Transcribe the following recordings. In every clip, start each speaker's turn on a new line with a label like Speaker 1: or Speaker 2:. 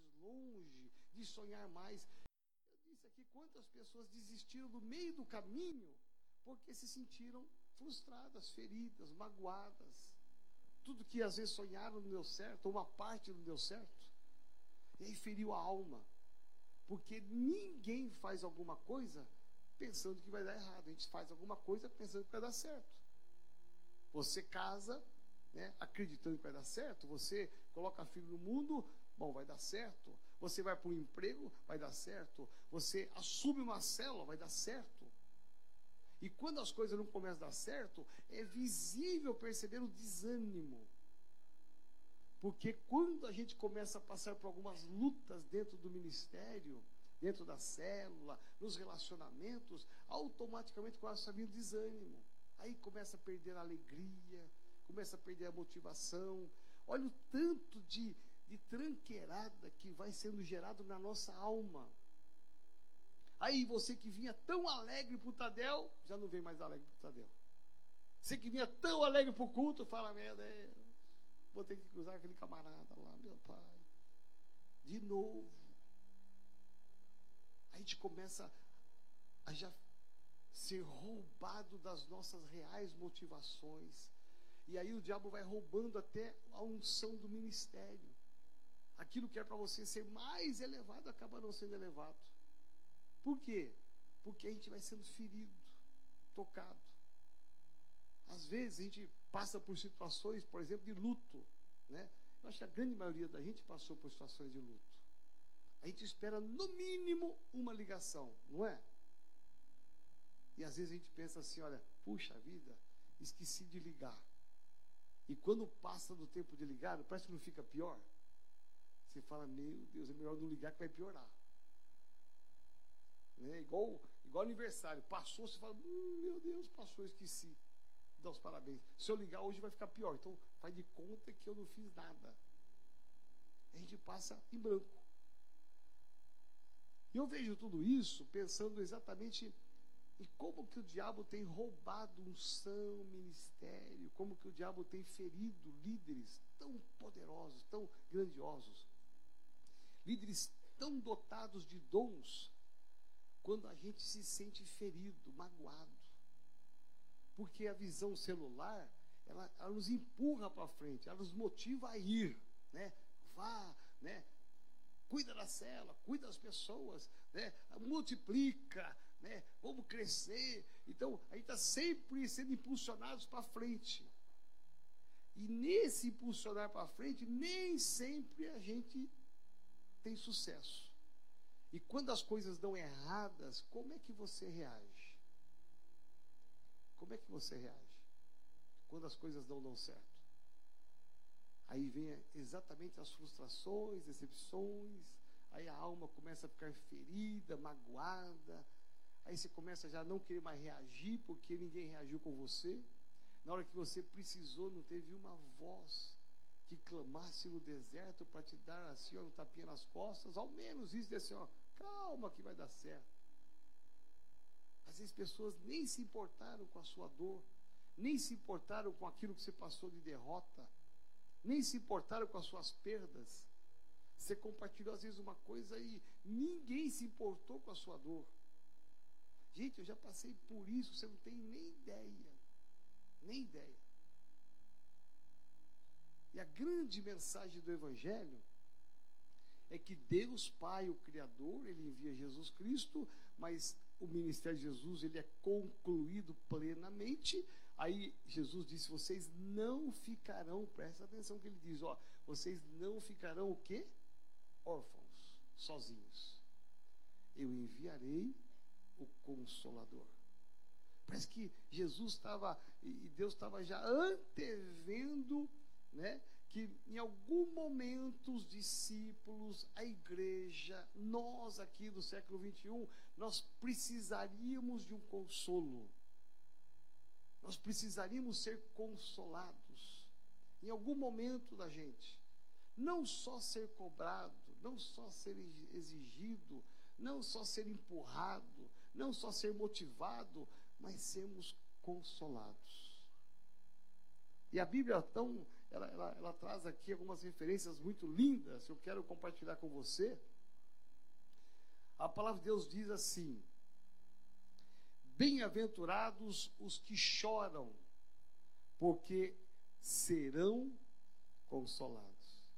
Speaker 1: mais longe, de sonhar mais. Eu disse aqui quantas pessoas desistiram no meio do caminho porque se sentiram frustradas, feridas, magoadas. Tudo que às vezes sonharam não deu certo, ou uma parte não deu certo. E aí feriu a alma. Porque ninguém faz alguma coisa pensando que vai dar errado. A gente faz alguma coisa pensando que vai dar certo. Você casa, né, acreditando que vai dar certo. Você coloca filho no mundo, bom, vai dar certo. Você vai para um emprego, vai dar certo. Você assume uma célula, vai dar certo. E quando as coisas não começam a dar certo, é visível perceber o desânimo. Porque quando a gente começa a passar por algumas lutas dentro do ministério, dentro da célula, nos relacionamentos, automaticamente começa a vir o desânimo. Aí começa a perder a alegria, começa a perder a motivação. Olha o tanto de, de tranqueirada que vai sendo gerado na nossa alma. Aí você que vinha tão alegre para o Tadel, já não vem mais alegre para o Tadel. Você que vinha tão alegre para o culto, fala, meu Deus, vou ter que cruzar aquele camarada lá, meu pai. De novo. A gente começa a já ser roubado das nossas reais motivações. E aí o diabo vai roubando até a unção do ministério. Aquilo que é para você ser mais elevado acaba não sendo elevado. Por quê? Porque a gente vai sendo ferido, tocado. Às vezes a gente passa por situações, por exemplo, de luto. Né? Eu acho que a grande maioria da gente passou por situações de luto. A gente espera, no mínimo, uma ligação, não é? E às vezes a gente pensa assim: olha, puxa vida, esqueci de ligar. E quando passa do tempo de ligar, parece que não fica pior. Você fala: meu Deus, é melhor não ligar que vai piorar. Né? Igual, igual aniversário. Passou, você fala, hum, meu Deus, passou, esqueci. Dá os parabéns. Se eu ligar hoje vai ficar pior. Então faz de conta que eu não fiz nada. A gente passa em branco. E eu vejo tudo isso pensando exatamente em como que o diabo tem roubado unção, ministério, como que o diabo tem ferido líderes tão poderosos, tão grandiosos. Líderes tão dotados de dons quando a gente se sente ferido, magoado. Porque a visão celular, ela, ela nos empurra para frente, ela nos motiva a ir, né? Vá, né? Cuida da cela, cuida das pessoas, né? Multiplica, né? Vamos crescer. Então, a gente está sempre sendo impulsionados para frente. E nesse impulsionar para frente, nem sempre a gente tem sucesso. E quando as coisas dão erradas, como é que você reage? Como é que você reage? Quando as coisas não dão certo. Aí vem exatamente as frustrações, decepções, aí a alma começa a ficar ferida, magoada, aí você começa já a não querer mais reagir porque ninguém reagiu com você. Na hora que você precisou, não teve uma voz que clamasse no deserto para te dar assim, ó, um tapinha nas costas, ao menos isso, assim, ó, calma que vai dar certo. Às vezes pessoas nem se importaram com a sua dor, nem se importaram com aquilo que você passou de derrota, nem se importaram com as suas perdas. Você compartilhou às vezes uma coisa e ninguém se importou com a sua dor. Gente, eu já passei por isso, você não tem nem ideia. Nem ideia. E a grande mensagem do Evangelho é que Deus Pai, o Criador, ele envia Jesus Cristo, mas o ministério de Jesus ele é concluído plenamente. Aí Jesus disse: vocês não ficarão, presta atenção que ele diz, ó, vocês não ficarão o quê? Órfãos, sozinhos. Eu enviarei o Consolador. Parece que Jesus estava, e Deus estava já antevendo né, que em algum momento os discípulos, a igreja, nós aqui do século 21, nós precisaríamos de um consolo. Nós precisaríamos ser consolados em algum momento da gente. Não só ser cobrado, não só ser exigido, não só ser empurrado, não só ser motivado, mas sermos consolados. E a Bíblia é tão ela, ela, ela traz aqui algumas referências muito lindas, eu quero compartilhar com você. A palavra de Deus diz assim: Bem-aventurados os que choram, porque serão consolados.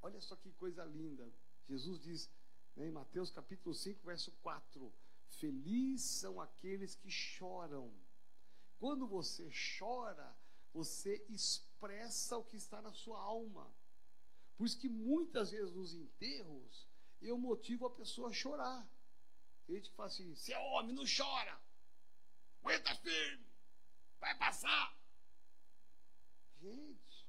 Speaker 1: Olha só que coisa linda. Jesus diz né, em Mateus capítulo 5, verso 4: Felizes são aqueles que choram. Quando você chora, você expressa o que está na sua alma. Por isso que muitas vezes nos enterros eu motivo a pessoa a chorar. Tem gente que fala assim: se é homem, não chora. Aguenta firme. Vai passar. Gente,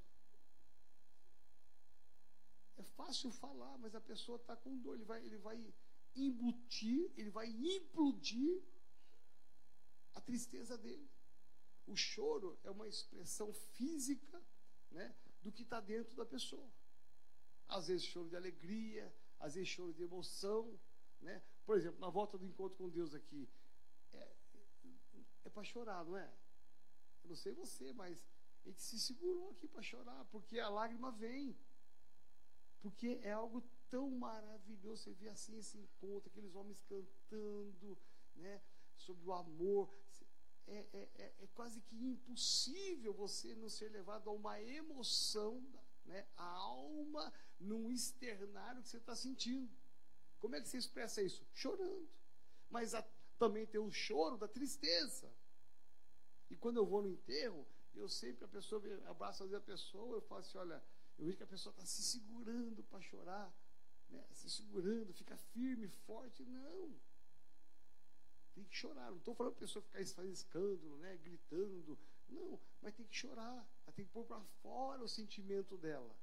Speaker 1: é fácil falar, mas a pessoa está com dor. Ele vai, ele vai embutir, ele vai implodir a tristeza dele. O choro é uma expressão física né, do que está dentro da pessoa. Às vezes choro de alegria, às vezes choro de emoção. Né? Por exemplo, na volta do encontro com Deus aqui, é, é para chorar, não é? Eu não sei você, mas a gente se segurou aqui para chorar, porque a lágrima vem. Porque é algo tão maravilhoso você ver assim esse encontro, aqueles homens cantando, né, sobre o amor. É, é, é, é quase que impossível você não ser levado a uma emoção, né, a alma num externário que você está sentindo. Como é que você expressa isso? Chorando. Mas a, também tem o choro da tristeza. E quando eu vou no enterro, eu sempre, a pessoa abraça a pessoa, eu falo assim, olha, eu vejo que a pessoa está se segurando para chorar, né? se segurando, fica firme, forte. Não. Tem que chorar. Não estou falando para a pessoa ficar fazendo escândalo, né? gritando. Não, mas tem que chorar. Ela tem que pôr para fora o sentimento dela.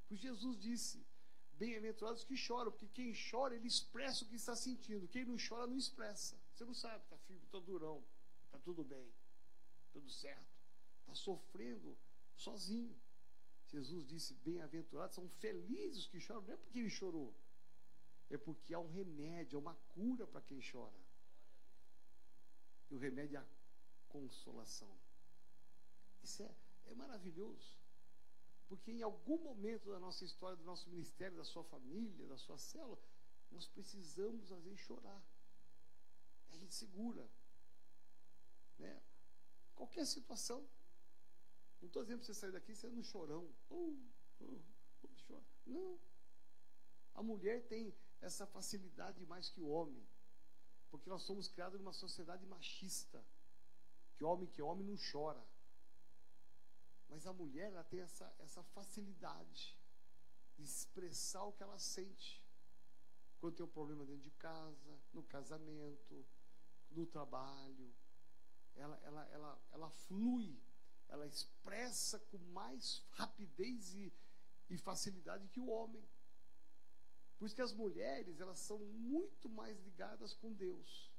Speaker 1: Porque Jesus disse: Bem-aventurados que choram, porque quem chora, ele expressa o que está sentindo. Quem não chora, não expressa. Você não sabe, está firme, está durão, está tudo bem, tudo certo. Está sofrendo sozinho. Jesus disse: Bem-aventurados são felizes os que choram. Não é porque ele chorou, é porque há um remédio, há uma cura para quem chora. E o remédio é a consolação. Isso é, é maravilhoso. Porque em algum momento da nossa história, do nosso ministério, da sua família, da sua célula, nós precisamos, às vezes, chorar. A gente segura. Né? Qualquer situação. Não estou dizendo para você sair daqui sendo um chorão. Uh, uh, uh, Não. A mulher tem essa facilidade mais que o homem. Porque nós somos criados numa sociedade machista. Que homem que homem não chora. Mas a mulher ela tem essa, essa facilidade de expressar o que ela sente. Quando tem um problema dentro de casa, no casamento, no trabalho. Ela, ela, ela, ela flui, ela expressa com mais rapidez e, e facilidade que o homem. Por isso que as mulheres, elas são muito mais ligadas com Deus.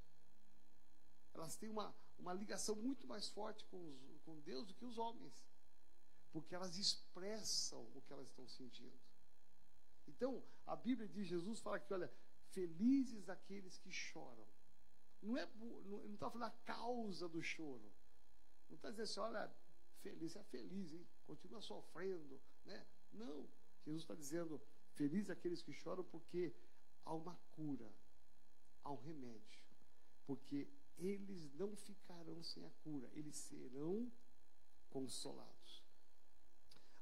Speaker 1: Elas têm uma, uma ligação muito mais forte com, os, com Deus do que os homens porque elas expressam o que elas estão sentindo. Então, a Bíblia de Jesus fala que, olha, felizes aqueles que choram. Não é não está falando a causa do choro. Não está dizendo assim, olha, feliz, é feliz, hein? Continua sofrendo, né? Não. Jesus está dizendo, felizes aqueles que choram porque há uma cura, há um remédio. Porque eles não ficarão sem a cura, eles serão consolados.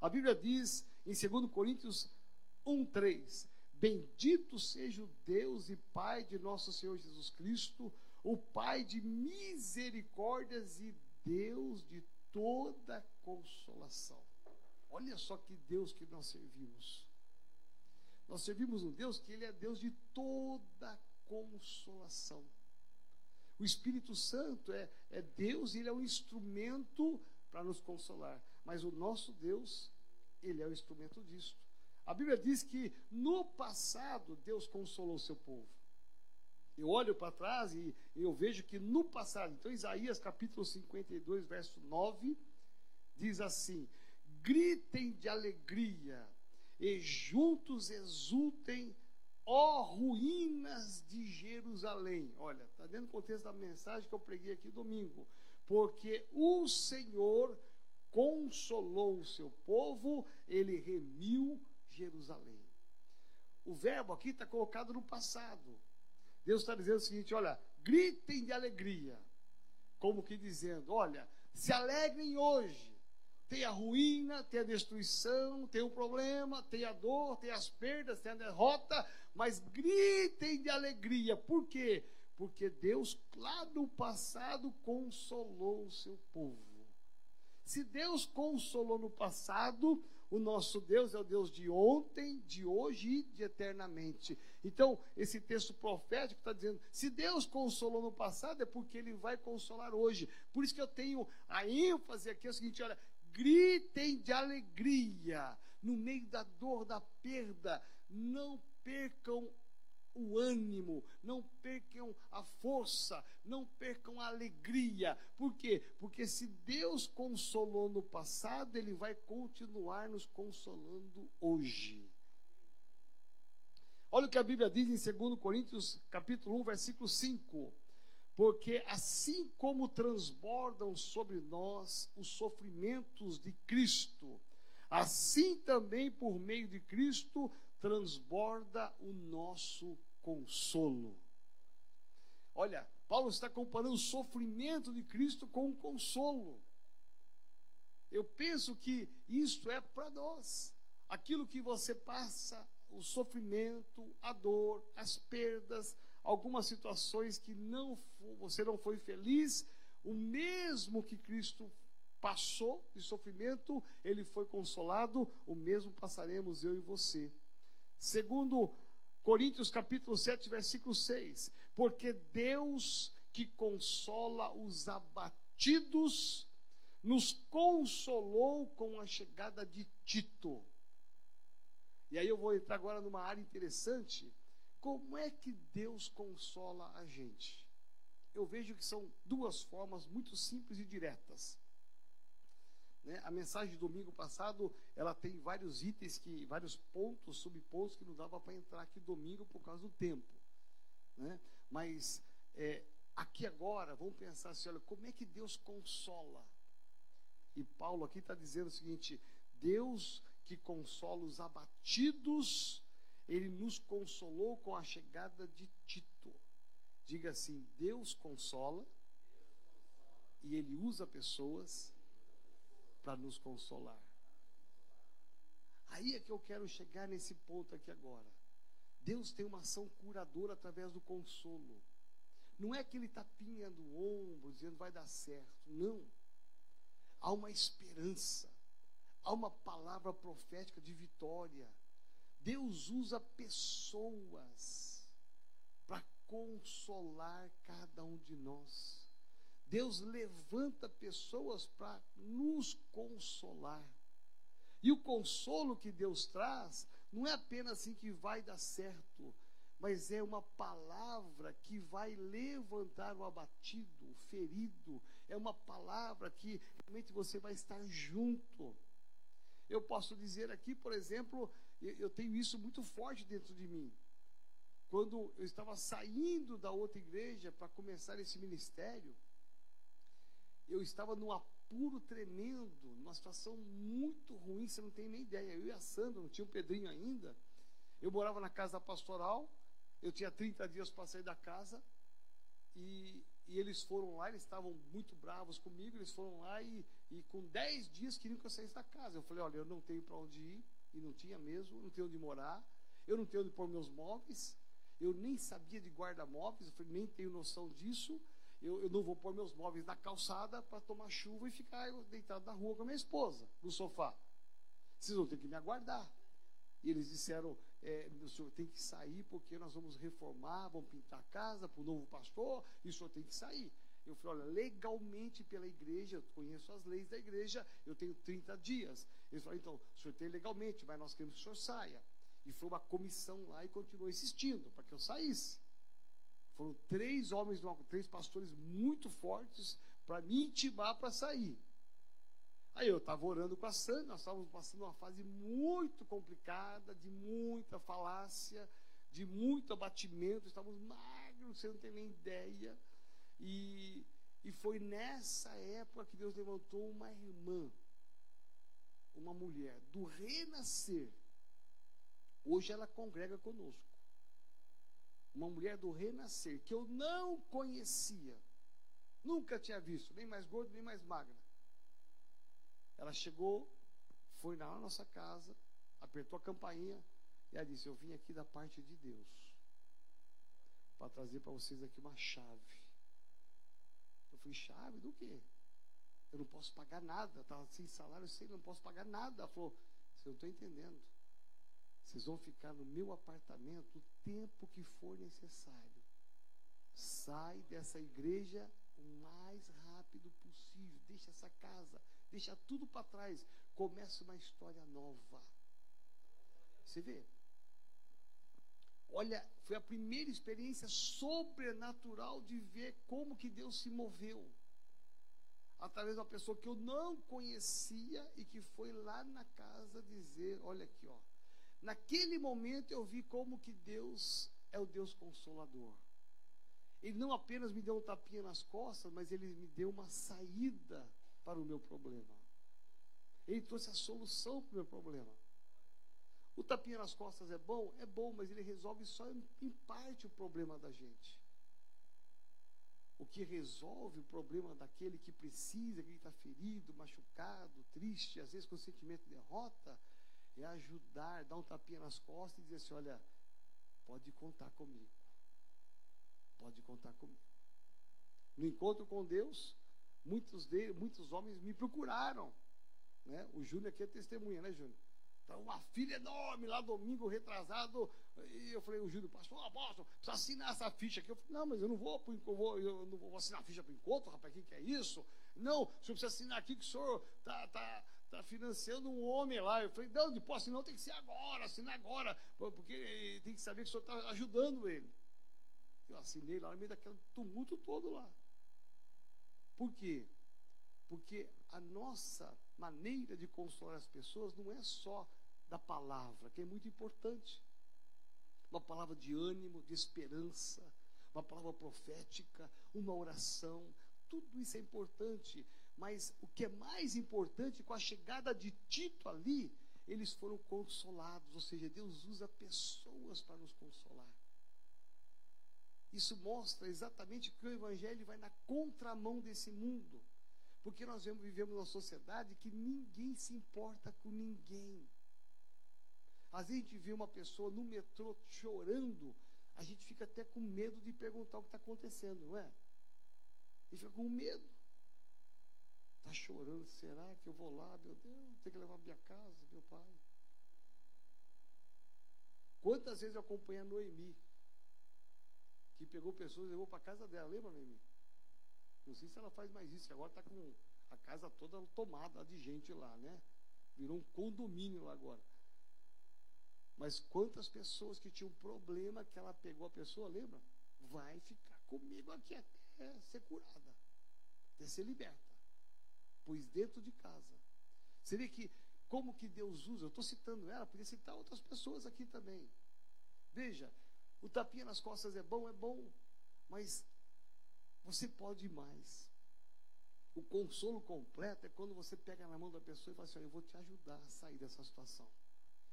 Speaker 1: A Bíblia diz em 2 Coríntios 1:3: Bendito seja o Deus e Pai de nosso Senhor Jesus Cristo, o Pai de misericórdias e Deus de toda consolação. Olha só que Deus que nós servimos. Nós servimos um Deus que ele é Deus de toda consolação. O Espírito Santo é, é Deus, ele é um instrumento para nos consolar. Mas o nosso Deus ele é o instrumento disto. A Bíblia diz que no passado Deus consolou o seu povo. Eu olho para trás e eu vejo que no passado, então Isaías capítulo 52, verso 9, diz assim: Gritem de alegria e juntos exultem, ó ruínas de Jerusalém. Olha, está dentro do contexto da mensagem que eu preguei aqui domingo. Porque o Senhor consolou o seu povo, ele remiu Jerusalém. O verbo aqui está colocado no passado. Deus está dizendo o seguinte: olha, gritem de alegria. Como que dizendo: olha, se alegrem hoje. Tem a ruína, tem a destruição, tem o problema, tem a dor, tem as perdas, tem a derrota, mas gritem de alegria. Por quê? Porque Deus, lá no passado, consolou o seu povo. Se Deus consolou no passado, o nosso Deus é o Deus de ontem, de hoje e de eternamente. Então, esse texto profético está dizendo: se Deus consolou no passado, é porque Ele vai consolar hoje. Por isso que eu tenho a ênfase aqui: é o seguinte, olha, gritem de alegria no meio da dor, da perda. Não percam o ânimo, não percam a força, não percam a alegria. Por quê? Porque se Deus consolou no passado, Ele vai continuar nos consolando hoje. Olha o que a Bíblia diz em 2 Coríntios, capítulo 1, versículo 5. Porque assim como transbordam sobre nós os sofrimentos de Cristo, assim também por meio de Cristo transborda o nosso consolo. Olha, Paulo está comparando o sofrimento de Cristo com o consolo. Eu penso que isto é para nós. Aquilo que você passa, o sofrimento, a dor, as perdas, algumas situações que não você não foi feliz, o mesmo que Cristo passou de sofrimento, ele foi consolado, o mesmo passaremos eu e você. Segundo Coríntios capítulo 7, versículo 6. Porque Deus que consola os abatidos, nos consolou com a chegada de Tito. E aí eu vou entrar agora numa área interessante. Como é que Deus consola a gente? Eu vejo que são duas formas muito simples e diretas. Né? A mensagem de domingo passado, ela tem vários itens, que, vários pontos, subpontos que não dava para entrar aqui domingo por causa do tempo. Né? Mas é, aqui agora, vamos pensar assim, olha, como é que Deus consola? E Paulo aqui está dizendo o seguinte: Deus que consola os abatidos, ele nos consolou com a chegada de Tito. Diga assim: Deus consola e ele usa pessoas para nos consolar. Aí é que eu quero chegar nesse ponto aqui agora. Deus tem uma ação curadora através do consolo. Não é aquele tapinha do ombro dizendo vai dar certo. Não. Há uma esperança. Há uma palavra profética de vitória. Deus usa pessoas para consolar cada um de nós. Deus levanta pessoas para nos consolar. E o consolo que Deus traz não é apenas assim que vai dar certo, mas é uma palavra que vai levantar o abatido, o ferido. É uma palavra que realmente você vai estar junto. Eu posso dizer aqui, por exemplo, eu tenho isso muito forte dentro de mim. Quando eu estava saindo da outra igreja para começar esse ministério, eu estava num apuro tremendo, numa situação muito ruim, você não tem nem ideia. Eu e a Sandra, não tinha o Pedrinho ainda. Eu morava na casa pastoral, eu tinha 30 dias para sair da casa, e, e, eles foram lá, eles estavam muito bravos comigo, eles foram lá e, e com 10 dias queriam que eu saísse da casa. Eu falei, olha, eu não tenho para onde ir, e não tinha mesmo, não tenho onde morar, eu não tenho onde pôr meus móveis, eu nem sabia de guarda-móveis, eu nem tenho noção disso eu, eu não vou pôr meus móveis na calçada para tomar chuva e ficar deitado na rua com a minha esposa, no sofá. Vocês vão ter que me aguardar. E eles disseram: é, o senhor tem que sair porque nós vamos reformar, vamos pintar a casa para o novo pastor, e o senhor tem que sair. Eu falei: olha, legalmente pela igreja, eu conheço as leis da igreja, eu tenho 30 dias. Eles falaram: então, o senhor tem legalmente, mas nós queremos que o senhor saia. E foi uma comissão lá e continuou insistindo para que eu saísse. Foram três homens, três pastores muito fortes para me intimar para sair. Aí eu estava orando com a Sandra, nós estávamos passando uma fase muito complicada, de muita falácia, de muito abatimento, estávamos magros, você não tem nem ideia. E, e foi nessa época que Deus levantou uma irmã, uma mulher do renascer. Hoje ela congrega conosco. Uma mulher do renascer que eu não conhecia. Nunca tinha visto, nem mais gordo, nem mais magra. Ela chegou, foi na nossa casa, apertou a campainha e ela disse: Eu vim aqui da parte de Deus para trazer para vocês aqui uma chave. Eu falei: Chave do quê? Eu não posso pagar nada. Estava sem salário, eu sei, não posso pagar nada. Ela falou: Você não está entendendo. Vocês vão ficar no meu apartamento o tempo que for necessário. Sai dessa igreja o mais rápido possível. Deixa essa casa, deixa tudo para trás. Começa uma história nova. Você vê? Olha, foi a primeira experiência sobrenatural de ver como que Deus se moveu. Através de uma pessoa que eu não conhecia e que foi lá na casa dizer, olha aqui, ó. Naquele momento eu vi como que Deus é o Deus consolador. Ele não apenas me deu um tapinha nas costas, mas ele me deu uma saída para o meu problema. Ele trouxe a solução para o meu problema. O tapinha nas costas é bom? É bom, mas ele resolve só em parte o problema da gente. O que resolve o problema daquele que precisa, que está ferido, machucado, triste, às vezes com sentimento de derrota, é ajudar, dar um tapinha nas costas e dizer assim: olha, pode contar comigo. Pode contar comigo. No encontro com Deus, muitos, de, muitos homens me procuraram. Né? O Júnior aqui é testemunha, né, Júnior? Então, uma filha enorme lá domingo retrasado. E eu falei, o Júlio, pastor, apóstolo, precisa assinar essa ficha aqui. Eu falei, não, mas eu não vou, eu vou, eu não vou assinar a ficha para o encontro, rapaz, o que, que é isso? Não, o senhor precisa assinar aqui que o senhor está tá, tá financiando um homem lá. Eu falei, não, depois assinar tem que ser agora, assinar agora, porque tem que saber que o senhor está ajudando ele. Eu assinei lá no meio daquele tumulto todo lá. Por quê? Porque a nossa maneira de consolar as pessoas não é só da palavra, que é muito importante. Uma palavra de ânimo, de esperança, uma palavra profética, uma oração, tudo isso é importante. Mas o que é mais importante, com a chegada de Tito ali, eles foram consolados, ou seja, Deus usa pessoas para nos consolar. Isso mostra exatamente que o Evangelho vai na contramão desse mundo. Porque nós vivemos numa sociedade que ninguém se importa com ninguém. Às vezes a gente vê uma pessoa no metrô chorando, a gente fica até com medo de perguntar o que está acontecendo, não é? Gente fica com medo. Está chorando, será que eu vou lá, meu Deus, tem que levar minha casa, meu pai? Quantas vezes eu acompanhei a Noemi, que pegou pessoas e levou para casa dela, lembra, Noemi? Não sei se ela faz mais isso, agora está com a casa toda tomada de gente lá, né? Virou um condomínio lá agora. Mas quantas pessoas que tinham problema que ela pegou a pessoa, lembra? Vai ficar comigo aqui até ser curada, até ser liberta. Pois dentro de casa. Vê que como que Deus usa, eu estou citando ela, podia citar outras pessoas aqui também. Veja, o tapinha nas costas é bom, é bom, mas você pode mais. O consolo completo é quando você pega na mão da pessoa e fala assim: Eu vou te ajudar a sair dessa situação.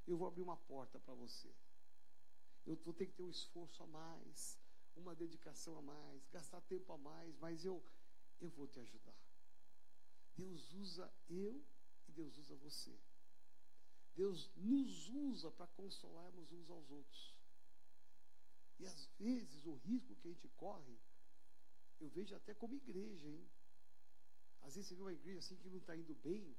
Speaker 1: Eu vou abrir uma porta para você. Eu vou ter que ter um esforço a mais, uma dedicação a mais, gastar tempo a mais, mas eu, eu vou te ajudar. Deus usa eu e Deus usa você. Deus nos usa para consolarmos uns aos outros. E às vezes o risco que a gente corre eu vejo até como igreja, hein? Às vezes você vê uma igreja assim que não está indo bem,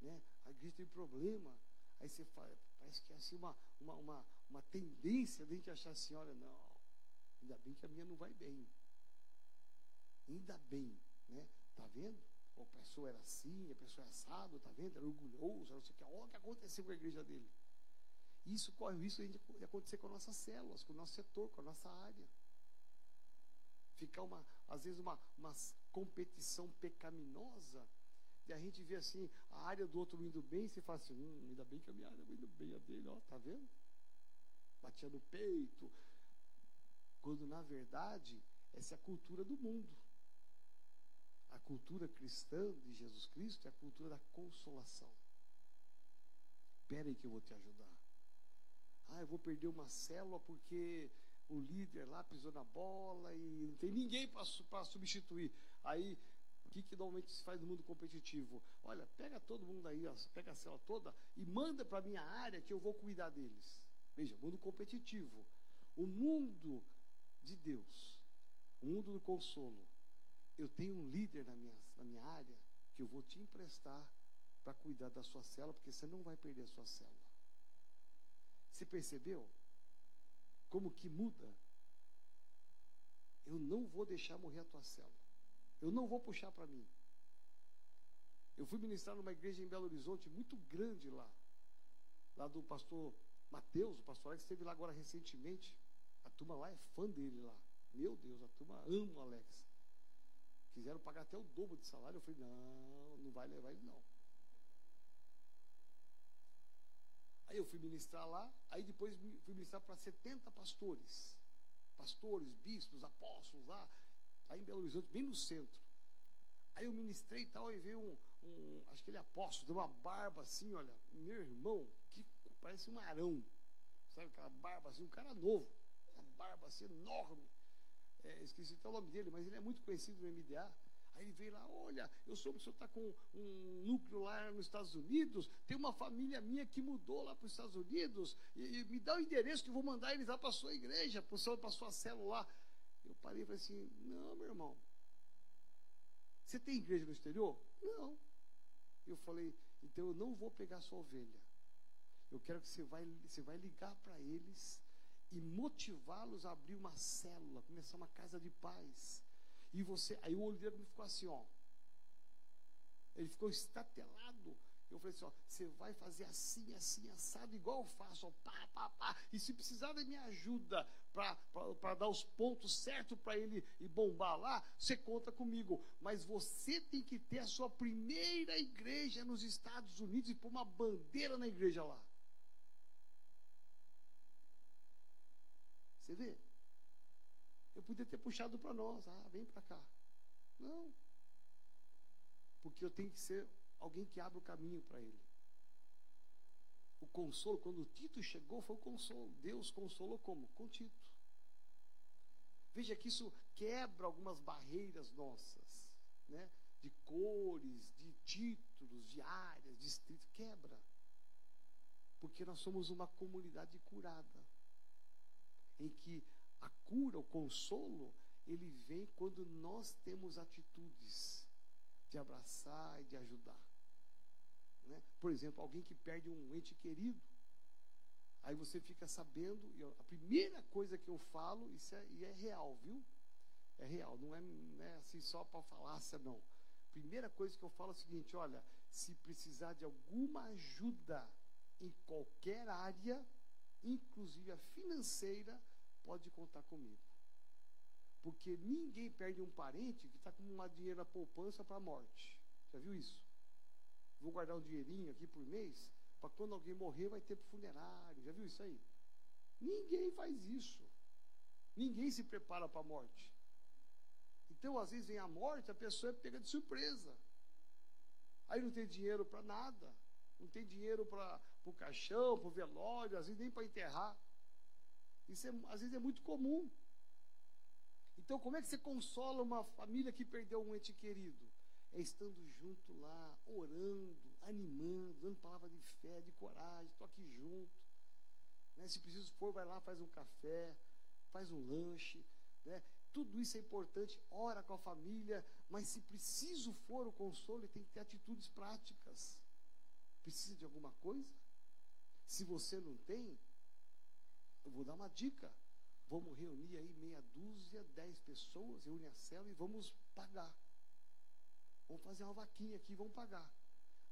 Speaker 1: né? A igreja tem problema. Aí você fala, parece que é assim uma, uma, uma, uma tendência de a gente achar assim, olha, não, ainda bem que a minha não vai bem. Ainda bem, né? Tá vendo? A pessoa era assim, a pessoa é assado, tá vendo? Era orgulhoso, não sei o que. Olha o que aconteceu com a igreja dele. Isso corre o risco de acontecer com as nossas células, com o nosso setor, com a nossa área ficar uma, às vezes uma, uma competição pecaminosa, e a gente vê assim, a área do outro indo bem, e você fala assim, hum, ainda bem que a minha área vai indo bem, a dele, ó, tá vendo? Batia no peito. Quando na verdade, essa é a cultura do mundo. A cultura cristã de Jesus Cristo é a cultura da consolação. Espera aí que eu vou te ajudar. Ah, eu vou perder uma célula porque o líder lá pisou na bola e não tem ninguém para substituir. Aí, que, que normalmente se faz no mundo competitivo? Olha, pega todo mundo aí, ó, pega a célula toda e manda para a minha área que eu vou cuidar deles. Veja, mundo competitivo. O mundo de Deus, o mundo do consolo. Eu tenho um líder na minha, na minha área que eu vou te emprestar para cuidar da sua célula, porque você não vai perder a sua célula. Você percebeu? Como que muda? Eu não vou deixar morrer a tua célula. Eu não vou puxar para mim. Eu fui ministrar numa igreja em Belo Horizonte, muito grande lá. Lá do pastor Mateus, o pastor Alex, esteve lá agora recentemente. A turma lá é fã dele lá. Meu Deus, a turma ama o Alex. Quiseram pagar até o dobro de salário. Eu falei, não, não vai levar ele não. Aí eu fui ministrar lá, aí depois fui ministrar para 70 pastores. Pastores, bispos, apóstolos lá, lá em Belo Horizonte, bem no centro. Aí eu ministrei e tal, e veio um, um acho que ele é apóstolo, deu uma barba assim, olha, meu irmão, que parece um arão. Sabe aquela barba assim, um cara novo, uma barba assim enorme. É, esqueci até o nome dele, mas ele é muito conhecido no MDA. Aí ele veio lá, olha, eu soube que o senhor está com um núcleo lá nos Estados Unidos, tem uma família minha que mudou lá para os Estados Unidos, e, e, me dá o endereço que eu vou mandar eles lá para a sua igreja, para a sua célula lá. Eu parei e falei assim, não, meu irmão, você tem igreja no exterior? Não. Eu falei, então eu não vou pegar sua ovelha. Eu quero que você vai, você vai ligar para eles e motivá-los a abrir uma célula, começar uma casa de paz. E você, aí o olho dele ficou assim, ó. Ele ficou estatelado. Eu falei assim, você vai fazer assim, assim, assado, igual eu faço, ó, pá, pá, pá. E se precisar da minha ajuda para dar os pontos certos para ele e bombar lá, você conta comigo. Mas você tem que ter a sua primeira igreja nos Estados Unidos e pôr uma bandeira na igreja lá. Você vê? Eu podia ter puxado para nós, ah, vem para cá. Não. Porque eu tenho que ser alguém que abre o caminho para ele. O consolo, quando Tito chegou, foi o consolo. Deus consolou como? Com Tito. Veja que isso quebra algumas barreiras nossas, né? De cores, de títulos, de áreas, distritos, quebra. Porque nós somos uma comunidade curada, em que a cura, o consolo, ele vem quando nós temos atitudes de abraçar e de ajudar. Né? Por exemplo, alguém que perde um ente querido. Aí você fica sabendo, e a primeira coisa que eu falo, isso é, e é real, viu? É real, não é, não é assim só para falácia, não. Primeira coisa que eu falo é o seguinte: olha, se precisar de alguma ajuda em qualquer área, inclusive a financeira, pode contar comigo. Porque ninguém perde um parente que está com uma dinheiro na poupança para a morte. Já viu isso? Vou guardar um dinheirinho aqui por mês, para quando alguém morrer vai ter para funerário. Já viu isso aí? Ninguém faz isso. Ninguém se prepara para a morte. Então, às vezes, vem a morte, a pessoa é pega de surpresa. Aí não tem dinheiro para nada. Não tem dinheiro para o caixão, para o velório, às vezes nem para enterrar. Isso é, às vezes é muito comum. Então, como é que você consola uma família que perdeu um ente querido? É estando junto lá, orando, animando, dando palavra de fé, de coragem, estou aqui junto. Né? Se preciso for, vai lá, faz um café, faz um lanche. Né? Tudo isso é importante, ora com a família, mas se preciso for o consolo, tem que ter atitudes práticas. Precisa de alguma coisa? Se você não tem, eu vou dar uma dica. Vamos reunir aí meia dúzia, dez pessoas, reúne a célula e vamos pagar. Vamos fazer uma vaquinha aqui, vamos pagar.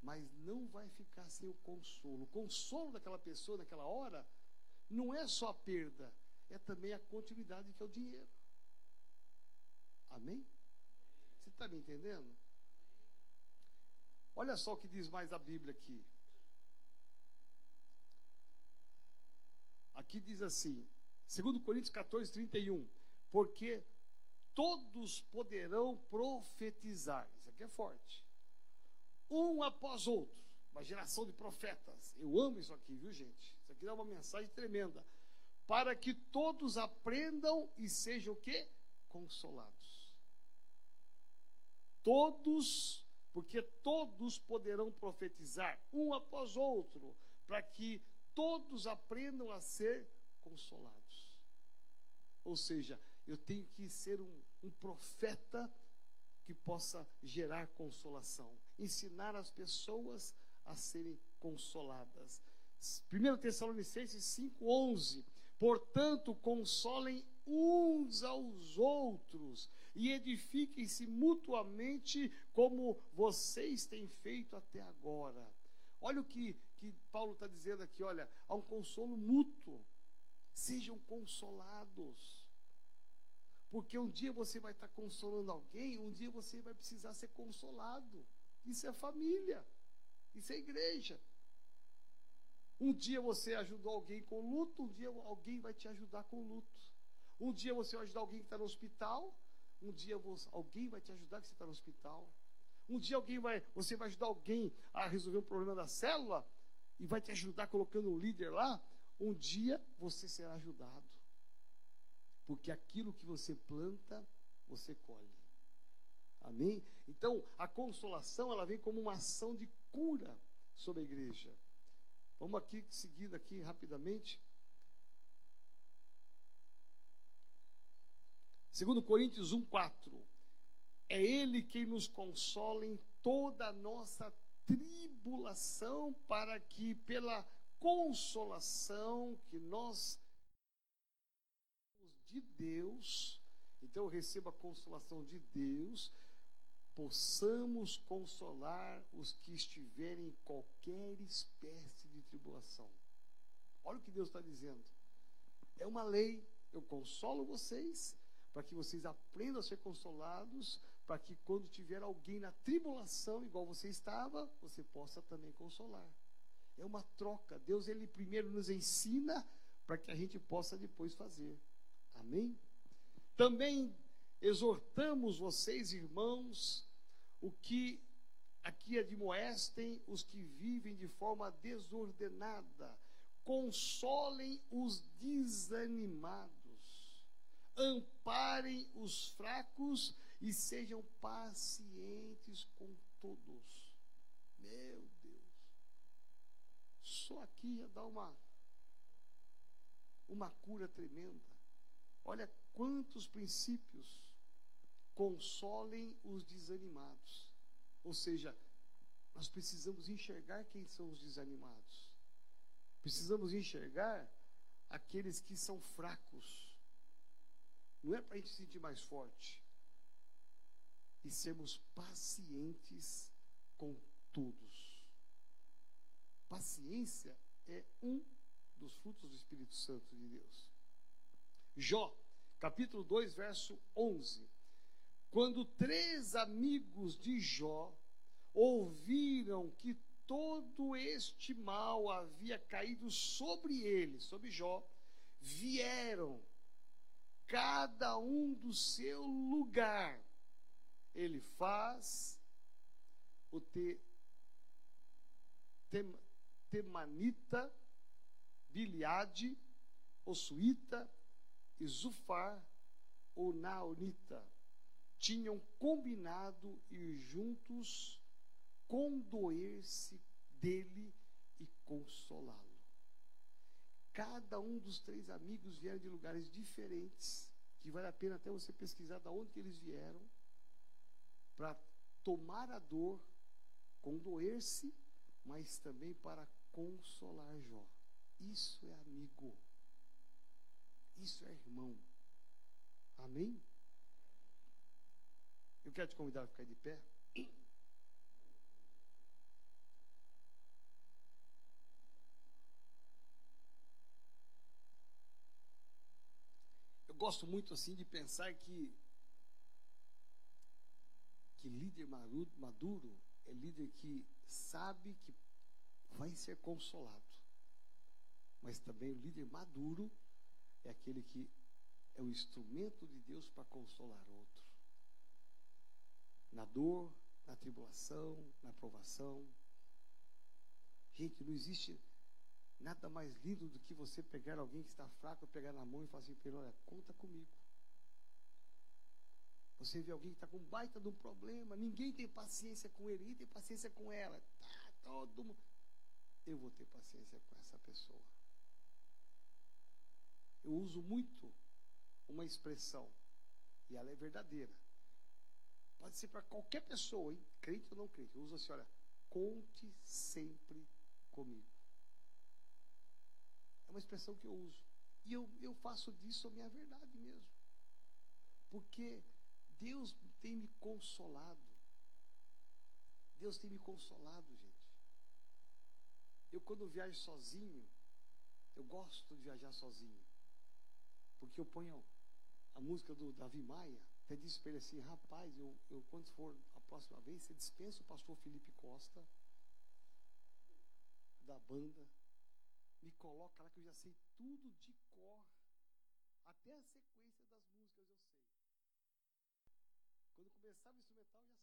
Speaker 1: Mas não vai ficar sem o consolo. O consolo daquela pessoa naquela hora não é só a perda, é também a continuidade que é o dinheiro. Amém? Você está me entendendo? Olha só o que diz mais a Bíblia aqui. Aqui diz assim, 2 Coríntios 14, 31. Porque todos poderão profetizar. Isso aqui é forte. Um após outro. uma geração de profetas. Eu amo isso aqui, viu, gente? Isso aqui é uma mensagem tremenda. Para que todos aprendam e sejam o quê? Consolados. Todos, porque todos poderão profetizar, um após outro, para que todos aprendam a ser consolados. Ou seja, eu tenho que ser um, um profeta que possa gerar consolação, ensinar as pessoas a serem consoladas. 1 Tessalonicenses 5,11. Portanto, consolem uns aos outros e edifiquem-se mutuamente como vocês têm feito até agora. Olha o que, que Paulo está dizendo aqui: olha, há um consolo mútuo. Sejam consolados. Porque um dia você vai estar consolando alguém, um dia você vai precisar ser consolado. Isso é família. Isso é igreja. Um dia você ajudou alguém com luto, um dia alguém vai te ajudar com luto. Um dia você vai ajudar alguém que está no hospital, um dia você, alguém vai te ajudar que você está no hospital. Um dia alguém vai, você vai ajudar alguém a resolver um problema da célula e vai te ajudar colocando um líder lá. Um dia você será ajudado. Porque aquilo que você planta, você colhe. Amém? Então, a consolação, ela vem como uma ação de cura sobre a igreja. Vamos aqui, seguindo aqui rapidamente. Segundo Coríntios 1, 4. É Ele quem nos consola em toda a nossa tribulação, para que pela consolação que nós de Deus, então eu recebo a consolação de Deus, possamos consolar os que estiverem em qualquer espécie de tribulação. Olha o que Deus está dizendo. É uma lei. Eu consolo vocês para que vocês aprendam a ser consolados, para que quando tiver alguém na tribulação, igual você estava, você possa também consolar. É uma troca. Deus ele primeiro nos ensina para que a gente possa depois fazer. Amém? Também exortamos vocês, irmãos, o que aqui admoestem os que vivem de forma desordenada, consolem os desanimados, amparem os fracos e sejam pacientes com todos. Meu Deus, só aqui já dá uma, uma cura tremenda. Olha quantos princípios consolem os desanimados. Ou seja, nós precisamos enxergar quem são os desanimados. Precisamos enxergar aqueles que são fracos. Não é para a gente se sentir mais forte. E sermos pacientes com todos. Paciência é um dos frutos do Espírito Santo de Deus. Jó, capítulo 2, verso 11. Quando três amigos de Jó ouviram que todo este mal havia caído sobre ele, sobre Jó, vieram, cada um do seu lugar. Ele faz o te, tem, Temanita, Biliade, Suíta e Zufar, o Naonita tinham combinado ir juntos condoer-se dele e consolá-lo. Cada um dos três amigos vieram de lugares diferentes, que vale a pena até você pesquisar de onde eles vieram, para tomar a dor, condoer-se, mas também para consolar Jó. Isso é amigo. Isso é irmão. Amém? Eu quero te convidar a ficar de pé. Eu gosto muito assim de pensar que que líder maduro é líder que sabe que vai ser consolado. Mas também o líder maduro é aquele que é o instrumento de Deus para consolar outro na dor, na tribulação, na provação. Gente, não existe nada mais lindo do que você pegar alguém que está fraco, pegar na mão e falar assim, olha, conta comigo. Você vê alguém que está com baita de um problema, ninguém tem paciência com ele, ninguém tem paciência com ela. Tá, todo mundo. Eu vou ter paciência com essa pessoa. Eu uso muito uma expressão, e ela é verdadeira. Pode ser para qualquer pessoa, hein? crente ou não crente. Eu uso assim, olha, conte sempre comigo. É uma expressão que eu uso. E eu, eu faço disso a minha verdade mesmo. Porque Deus tem me consolado. Deus tem me consolado, gente. Eu, quando viajo sozinho, eu gosto de viajar sozinho. Porque eu ponho a música do Davi Maia. Até disse para ele assim: rapaz, eu, eu, quando for a próxima vez, você dispensa o pastor Felipe Costa da banda. Me coloca lá que eu já sei tudo de cor. Até a sequência das músicas eu sei. Quando começava o instrumental, eu já.